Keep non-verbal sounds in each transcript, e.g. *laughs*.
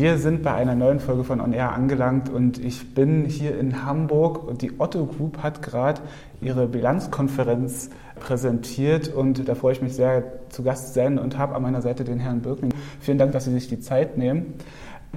Wir sind bei einer neuen Folge von On Air angelangt und ich bin hier in Hamburg und die Otto Group hat gerade ihre Bilanzkonferenz präsentiert und da freue ich mich sehr zu Gast sein und habe an meiner Seite den Herrn Birkling. Vielen Dank, dass Sie sich die Zeit nehmen.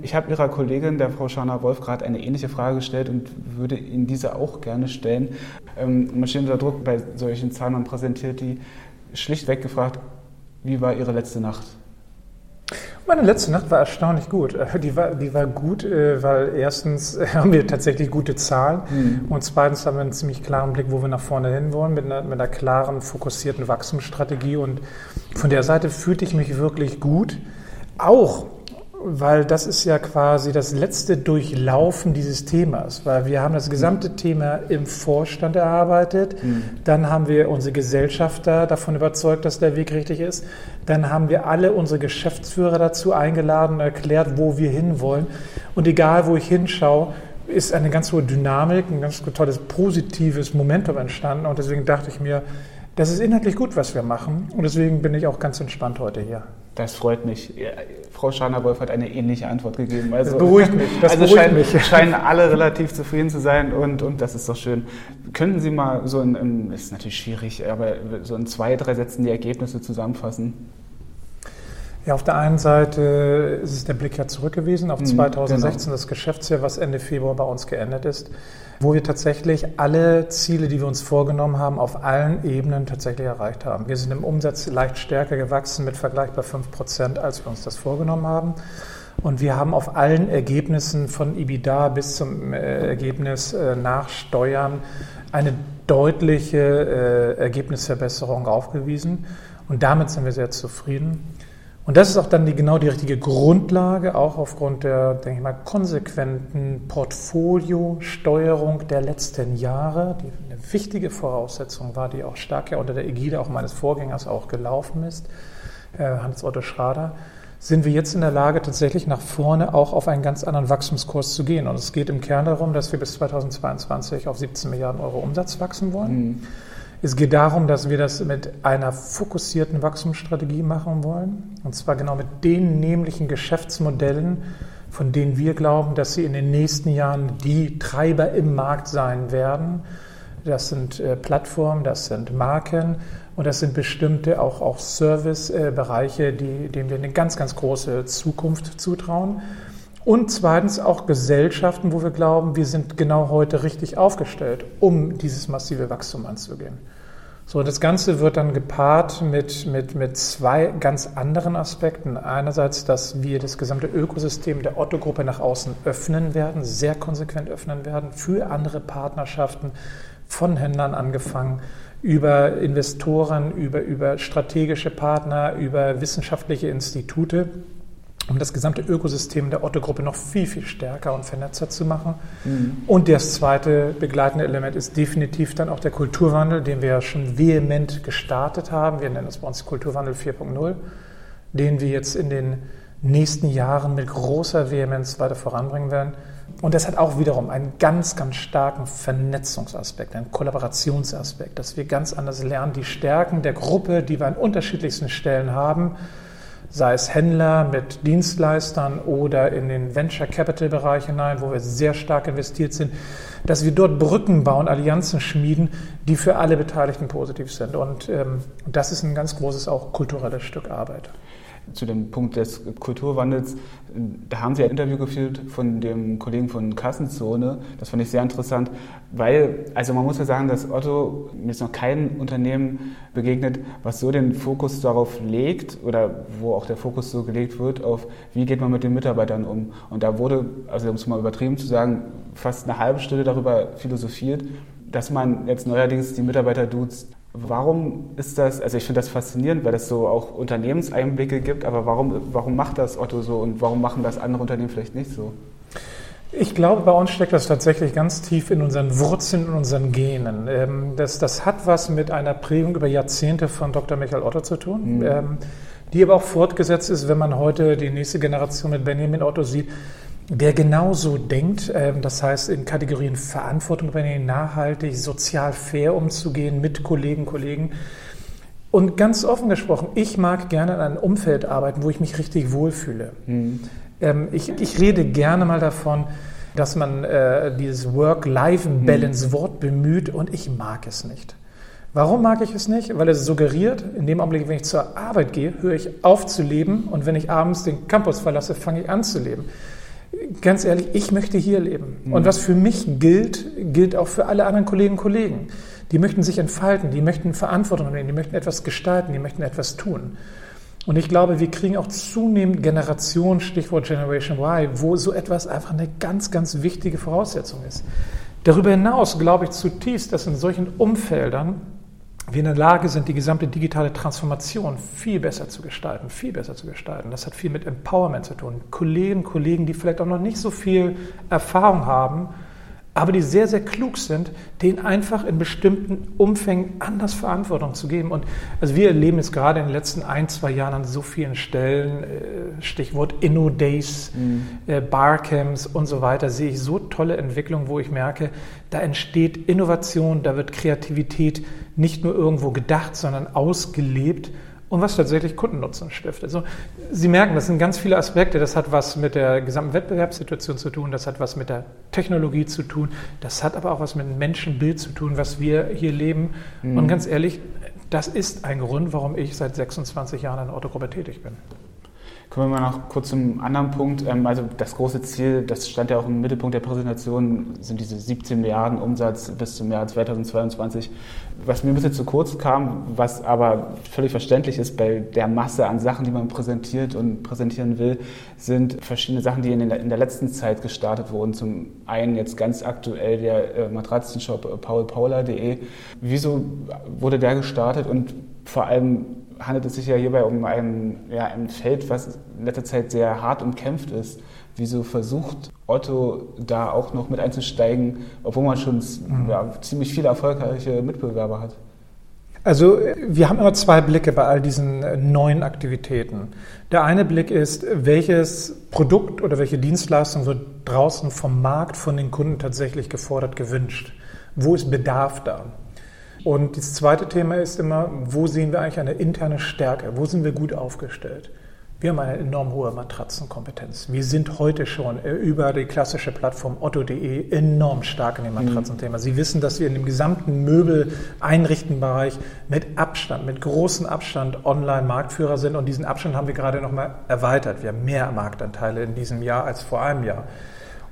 Ich habe Ihrer Kollegin, der Frau Schana Wolf, gerade eine ähnliche Frage gestellt und würde Ihnen diese auch gerne stellen. Ähm, man unter Druck bei solchen Zahlen, man präsentiert die schlichtweg gefragt, wie war Ihre letzte Nacht? Meine letzte Nacht war erstaunlich gut. Äh, die war, die war gut, äh, weil erstens haben wir tatsächlich gute Zahlen mhm. und zweitens haben wir einen ziemlich klaren Blick, wo wir nach vorne hin wollen, mit einer, mit einer klaren, fokussierten Wachstumsstrategie. Und von der Seite fühlte ich mich wirklich gut. Auch weil das ist ja quasi das letzte Durchlaufen dieses Themas, weil wir haben das gesamte Thema im Vorstand erarbeitet, mhm. dann haben wir unsere Gesellschafter davon überzeugt, dass der Weg richtig ist, dann haben wir alle unsere Geschäftsführer dazu eingeladen und erklärt, wo wir hinwollen. Und egal, wo ich hinschaue, ist eine ganz hohe Dynamik, ein ganz tolles positives Momentum entstanden. Und deswegen dachte ich mir, das ist inhaltlich gut, was wir machen. Und deswegen bin ich auch ganz entspannt heute hier. Das freut mich. Frau Scharner-Wolf hat eine ähnliche Antwort gegeben. Also, das beruhigt *laughs* mich. Das also beruhigt scheinen, mich. scheinen alle relativ zufrieden zu sein und, und das ist doch schön. Könnten Sie mal so in, ist natürlich schwierig, aber so in zwei, drei Sätzen die Ergebnisse zusammenfassen? Ja, auf der einen Seite ist es der Blick ja zurück gewesen auf 2016, mhm, genau. das Geschäftsjahr, was Ende Februar bei uns geendet ist wo wir tatsächlich alle Ziele, die wir uns vorgenommen haben, auf allen Ebenen tatsächlich erreicht haben. Wir sind im Umsatz leicht stärker gewachsen mit vergleichbar 5 Prozent, als wir uns das vorgenommen haben. Und wir haben auf allen Ergebnissen von EBITDA bis zum äh, Ergebnis äh, nach Steuern eine deutliche äh, Ergebnisverbesserung aufgewiesen. Und damit sind wir sehr zufrieden. Und das ist auch dann die, genau die richtige Grundlage, auch aufgrund der, denke ich mal, konsequenten Portfoliosteuerung der letzten Jahre, die eine wichtige Voraussetzung war, die auch stark ja unter der Ägide auch meines Vorgängers auch gelaufen ist, äh, Hans-Otto Schrader, sind wir jetzt in der Lage, tatsächlich nach vorne auch auf einen ganz anderen Wachstumskurs zu gehen. Und es geht im Kern darum, dass wir bis 2022 auf 17 Milliarden Euro Umsatz wachsen wollen. Mhm. Es geht darum, dass wir das mit einer fokussierten Wachstumsstrategie machen wollen. Und zwar genau mit den nämlichen Geschäftsmodellen, von denen wir glauben, dass sie in den nächsten Jahren die Treiber im Markt sein werden. Das sind äh, Plattformen, das sind Marken und das sind bestimmte auch, auch Servicebereiche, die, denen wir eine ganz, ganz große Zukunft zutrauen. Und zweitens auch Gesellschaften, wo wir glauben, wir sind genau heute richtig aufgestellt, um dieses massive Wachstum anzugehen. So, das Ganze wird dann gepaart mit, mit, mit zwei ganz anderen Aspekten. Einerseits, dass wir das gesamte Ökosystem der Otto-Gruppe nach außen öffnen werden, sehr konsequent öffnen werden für andere Partnerschaften, von Händlern angefangen, über Investoren, über, über strategische Partner, über wissenschaftliche Institute um das gesamte Ökosystem der Otto-Gruppe noch viel, viel stärker und vernetzter zu machen. Mhm. Und das zweite begleitende Element ist definitiv dann auch der Kulturwandel, den wir ja schon vehement gestartet haben. Wir nennen das bei uns Kulturwandel 4.0, den wir jetzt in den nächsten Jahren mit großer Vehemenz weiter voranbringen werden. Und das hat auch wiederum einen ganz, ganz starken Vernetzungsaspekt, einen Kollaborationsaspekt, dass wir ganz anders lernen, die Stärken der Gruppe, die wir an unterschiedlichsten Stellen haben, sei es Händler mit Dienstleistern oder in den Venture Capital Bereich hinein, wo wir sehr stark investiert sind, dass wir dort Brücken bauen, Allianzen schmieden, die für alle Beteiligten positiv sind. Und ähm, das ist ein ganz großes auch kulturelles Stück Arbeit zu dem Punkt des Kulturwandels, da haben Sie ein Interview geführt von dem Kollegen von Kassenzone. Das fand ich sehr interessant, weil, also man muss ja sagen, dass Otto, mir ist noch kein Unternehmen begegnet, was so den Fokus darauf legt oder wo auch der Fokus so gelegt wird, auf wie geht man mit den Mitarbeitern um. Und da wurde, also um es mal übertrieben zu sagen, fast eine halbe Stunde darüber philosophiert, dass man jetzt neuerdings die Mitarbeiter duzt. Warum ist das, also ich finde das faszinierend, weil das so auch Unternehmenseinblicke gibt, aber warum, warum macht das Otto so und warum machen das andere Unternehmen vielleicht nicht so? Ich glaube, bei uns steckt das tatsächlich ganz tief in unseren Wurzeln, in unseren Genen. Ähm, das, das hat was mit einer Prägung über Jahrzehnte von Dr. Michael Otto zu tun, mhm. Ähm, die aber auch fortgesetzt ist, wenn man heute die nächste Generation mit Benjamin Otto sieht der genauso denkt, ähm, das heißt in Kategorien Verantwortung übernehmen, nachhaltig, sozial fair umzugehen mit Kollegen, Kollegen, Und ganz offen gesprochen, ich mag gerne in einem Umfeld arbeiten, wo ich mich richtig wohlfühle. Mhm. Ähm, ich, ich rede gerne mal davon, dass man äh, dieses Work-Life-Balance-Wort mhm. bemüht und ich mag es nicht. Warum mag ich es nicht? Weil es suggeriert, in dem Augenblick, wenn ich zur Arbeit gehe, höre ich auf zu leben und wenn ich abends den Campus verlasse, fange ich an zu leben. Ganz ehrlich, ich möchte hier leben. Mhm. Und was für mich gilt, gilt auch für alle anderen Kolleginnen und Kollegen. Die möchten sich entfalten, die möchten Verantwortung nehmen, die möchten etwas gestalten, die möchten etwas tun. Und ich glaube, wir kriegen auch zunehmend Generationen, Stichwort Generation Y, wo so etwas einfach eine ganz, ganz wichtige Voraussetzung ist. Darüber hinaus glaube ich zutiefst, dass in solchen Umfeldern wir in der Lage sind, die gesamte digitale Transformation viel besser zu gestalten, viel besser zu gestalten. Das hat viel mit Empowerment zu tun. Kollegen, Kollegen, die vielleicht auch noch nicht so viel Erfahrung haben, aber die sehr, sehr klug sind, denen einfach in bestimmten Umfängen anders Verantwortung zu geben. Und also wir erleben jetzt gerade in den letzten ein, zwei Jahren an so vielen Stellen, äh, Stichwort Inno-Days, mhm. Äh, Barcamps und so weiter, sehe ich so tolle Entwicklungen, wo ich merke, da entsteht Innovation, da wird Kreativität nicht nur irgendwo gedacht, sondern ausgelebt und was tatsächlich Kundennutzen stiftet. Also Sie merken, das sind ganz viele Aspekte. Das hat was mit der gesamten Wettbewerbssituation zu tun, das hat was mit der Technologie zu tun, das hat aber auch was mit dem Menschenbild zu tun, was wir hier leben. Mhm. Und ganz ehrlich, das ist ein Grund, warum ich seit 26 Jahren in der Autogruppe tätig bin. Kommen wir mal noch kurz zum anderen Punkt. Ähm, also das große Ziel, das stand ja auch im Mittelpunkt der Präsentation, sind diese 17 Milliarden Umsatz bis zum Jahr 2022. Was mir ein bisschen zu kurz kam, was aber völlig verständlich ist bei der Masse an Sachen, die man präsentiert und präsentieren will, sind verschiedene Sachen, die in der, letzten Zeit gestartet wurden. Zum einen jetzt ganz aktuell der äh, Matratzenshop äh, paulpaula.de. Wieso wurde der gestartet und vor allem handelt es sich ja hierbei um ein, ja, ein Feld, was in letzter Zeit sehr hart umkämpft ist. Wieso versucht Otto da auch noch mit einzusteigen, obwohl man schon mhm. ja, ziemlich viele erfolgreiche Mitbewerber hat? Also wir haben immer zwei Blicke bei all diesen äh, neuen Aktivitäten. Der eine Blick ist, welches Produkt oder welche Dienstleistung wird draußen vom Markt, von den Kunden tatsächlich gefordert, gewünscht. Wo ist Bedarf da? Und das zweite Thema ist immer, wo sehen wir eigentlich eine interne Stärke? Wo sind wir gut aufgestellt? Wir haben eine enorm hohe Matratzenkompetenz. Wir sind heute schon äh, über die klassische Plattform otto.de enorm stark in dem mhm. Matratzenthema. Sie wissen, dass wir in dem gesamten Möbel-Einrichtenbereich mit Abstand, mit großem Abstand Online-Marktführer sind und diesen Abstand haben wir gerade nochmal erweitert. Wir haben mehr Marktanteile in diesem Jahr als vor einem Jahr.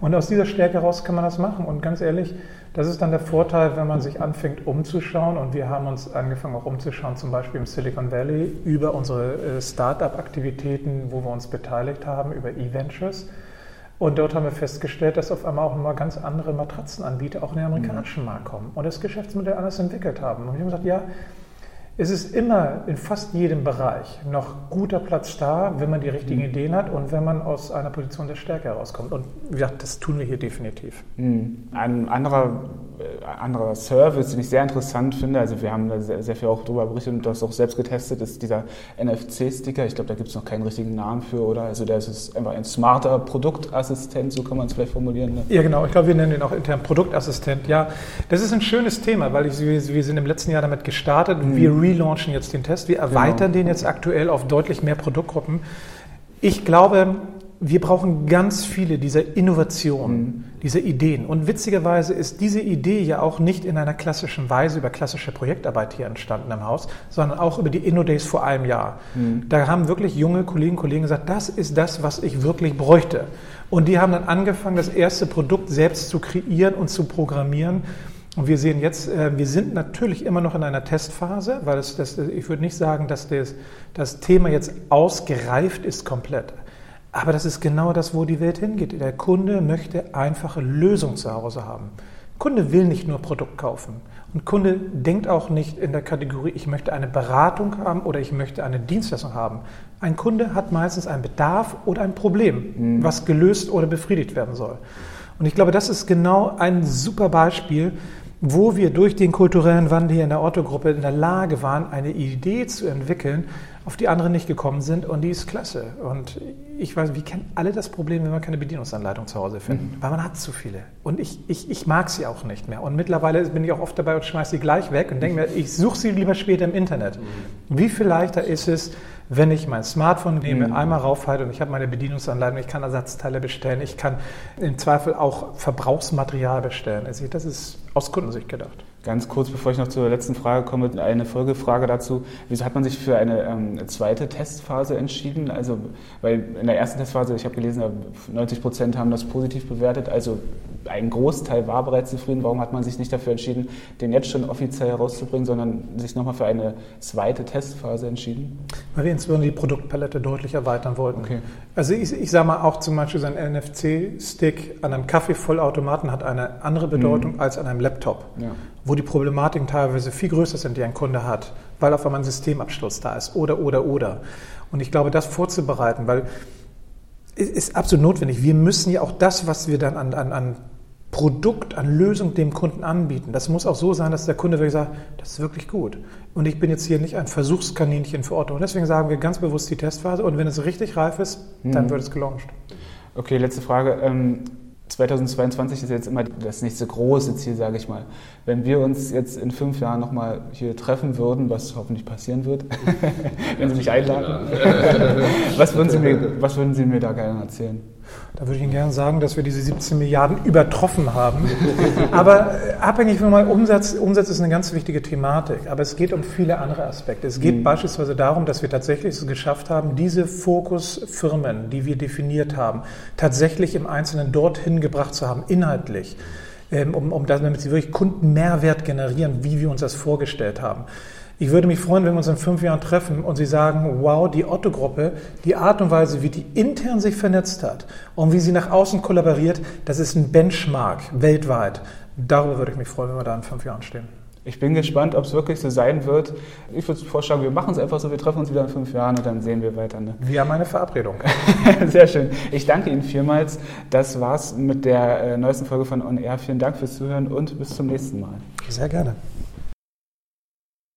Und aus dieser Stärke heraus kann man das machen. Und ganz ehrlich, das ist dann der Vorteil, wenn man sich anfängt umzuschauen. Und wir haben uns angefangen auch umzuschauen, zum Beispiel im Silicon Valley, über unsere äh, Start-up-Aktivitäten, wo wir uns beteiligt haben, über E-Ventures. Und dort haben wir festgestellt, dass auf einmal auch immer ganz andere Matratzenanbieter auch in den amerikanischen mhm. Markt kommen und das Geschäftsmodell anders entwickelt haben. Und wir haben gesagt, ja, es ist immer in fast jedem Bereich noch guter Platz da, wenn man die richtigen mhm. Ideen hat und wenn man aus einer Position der Stärke herauskommt. Und wie gesagt, das tun wir hier definitiv. Mhm. Ein anderer, anderer Service, den ich sehr interessant finde, also wir haben da sehr, sehr viel auch darüber berichtet und das auch selbst getestet, ist dieser NFC-Sticker. Ich glaube, da gibt es noch keinen richtigen Namen für, oder? Also der ist einfach ein smarter Produktassistent, so kann man es vielleicht formulieren. Ne? Ja, genau. Ich glaube, wir nennen den auch intern Produktassistent. Ja, das ist ein schönes Thema, weil ich, wir sind im letzten Jahr damit gestartet. Mhm. Wir relaunchen jetzt den Test, wir erweitern genau. den jetzt aktuell auf deutlich mehr Produktgruppen. Ich glaube, wir brauchen ganz viele dieser Innovationen, mhm. dieser Ideen. Und witzigerweise ist diese Idee ja auch nicht in einer klassischen Weise über klassische Projektarbeit hier entstanden im Haus, sondern auch über die InnoDays vor einem Jahr. Mhm. Da haben wirklich junge Kolleginnen und Kollegen gesagt, das ist das, was ich wirklich bräuchte. Und die haben dann angefangen, das erste Produkt selbst zu kreieren und zu programmieren. Und wir sehen jetzt, äh, wir sind natürlich immer noch in einer Testphase, weil es, das, ich würde nicht sagen, dass das, das Thema jetzt ausgereift ist komplett. Aber das ist genau das, wo die Welt hingeht. Der Kunde möchte einfache Lösungen zu Hause haben. Kunde will nicht nur Produkt kaufen. Und Kunde denkt auch nicht in der Kategorie, ich möchte eine Beratung haben oder ich möchte eine Dienstleistung haben. Ein Kunde hat meistens einen Bedarf oder ein Problem, mhm. was gelöst oder befriedigt werden soll. Und ich glaube, das ist genau ein super Beispiel, wo wir durch den kulturellen Wandel hier in der Otto-Gruppe in der Lage waren, eine Idee zu entwickeln, auf die andere nicht gekommen sind und die ist klasse. Und ich weiß, wir kennen alle das Problem, wenn wir keine Bedienungsanleitung zu Hause finden, mhm. weil man hat zu viele. Und ich, ich, ich mag sie auch nicht mehr. Und mittlerweile bin ich auch oft dabei und schmeiße sie gleich weg und denke mir, ich suche sie lieber später im Internet. Mhm. Wie viel leichter ist es, wenn ich mein Smartphone nehme, mhm. einmal raufhalte und ich habe meine Bedienungsanleitung, ich kann Ersatzteile bestellen, ich kann im Zweifel auch Verbrauchsmaterial bestellen. Also das ist aus Kundensicht gedacht. Ganz kurz, bevor ich noch zur letzten Frage komme, eine Folgefrage dazu. Wieso hat man sich für eine ähm, zweite Testphase entschieden? Also, weil in der ersten Testphase, ich habe gelesen, 90 Prozent haben das positiv bewertet, also ein Großteil war bereits zufrieden. Warum hat man sich nicht dafür entschieden, den jetzt schon offiziell herauszubringen, sondern sich nochmal für eine zweite Testphase entschieden? Weil wir insbesondere die Produktpalette deutlich erweitern wollten. Okay. Also ich, ich sage mal auch zum Beispiel so ein NFC-Stick an einem Kaffeevollautomaten hat eine andere Bedeutung mhm. als an einem Laptop. Ja die Problematiken teilweise viel größer sind, die ein Kunde hat, weil auf einmal ein Systemabsturz da ist oder, oder, oder. Und ich glaube, das vorzubereiten, weil es ist absolut notwendig. Wir müssen ja auch das, was wir dann an, an, an Produkt, an Lösung dem Kunden anbieten. Das muss auch so sein, dass der Kunde wirklich sagt, das ist wirklich gut. Und ich bin jetzt hier nicht ein Versuchskaninchen für Otto. Und deswegen sagen wir ganz bewusst die Testphase. Und wenn es richtig reif ist, dann mhm. wird es gelauncht. Okay, letzte Frage. Ähm 2022 ist jetzt immer das nächste große Ziel, sage ich mal. Wenn wir uns jetzt in fünf Jahren nochmal hier treffen würden, was hoffentlich passieren wird, *laughs* wenn Sie mich einladen, *laughs* was, würden Sie mir, was würden Sie mir da gerne erzählen? Da würde ich Ihnen gerne sagen, dass wir diese 17 Milliarden übertroffen haben. *laughs* Aber äh, abhängig von meinem Umsatz, Umsatz ist eine ganz wichtige Thematik. Aber es geht um viele andere Aspekte. Es geht mhm. beispielsweise darum, dass wir tatsächlich es geschafft haben, diese Fokusfirmen, die wir definiert haben, tatsächlich im Einzelnen dorthin gebracht zu haben, inhaltlich, ähm, um, um damit sie wirklich Kundenmehrwert generieren, wie wir uns das vorgestellt haben. Ich würde mich freuen, wenn wir uns in fünf Jahren treffen und Sie sagen, wow, die Otto-Gruppe, die Art und Weise, wie die intern sich vernetzt hat und wie sie nach außen kollaboriert, das ist ein Benchmark weltweit. Darüber würde ich mich freuen, wenn wir da in fünf Jahren stehen. Ich bin gespannt, ob es wirklich so sein wird. Ich würde vorschlagen, wir machen es einfach so, wir treffen uns wieder in fünf Jahren und dann sehen wir weiter. Ne? Wir haben eine Verabredung. *laughs* Sehr schön. Ich danke Ihnen vielmals. Das war's mit der äh, neuesten Folge von On Air. Vielen Dank fürs Zuhören und bis zum nächsten Mal. Sehr gerne.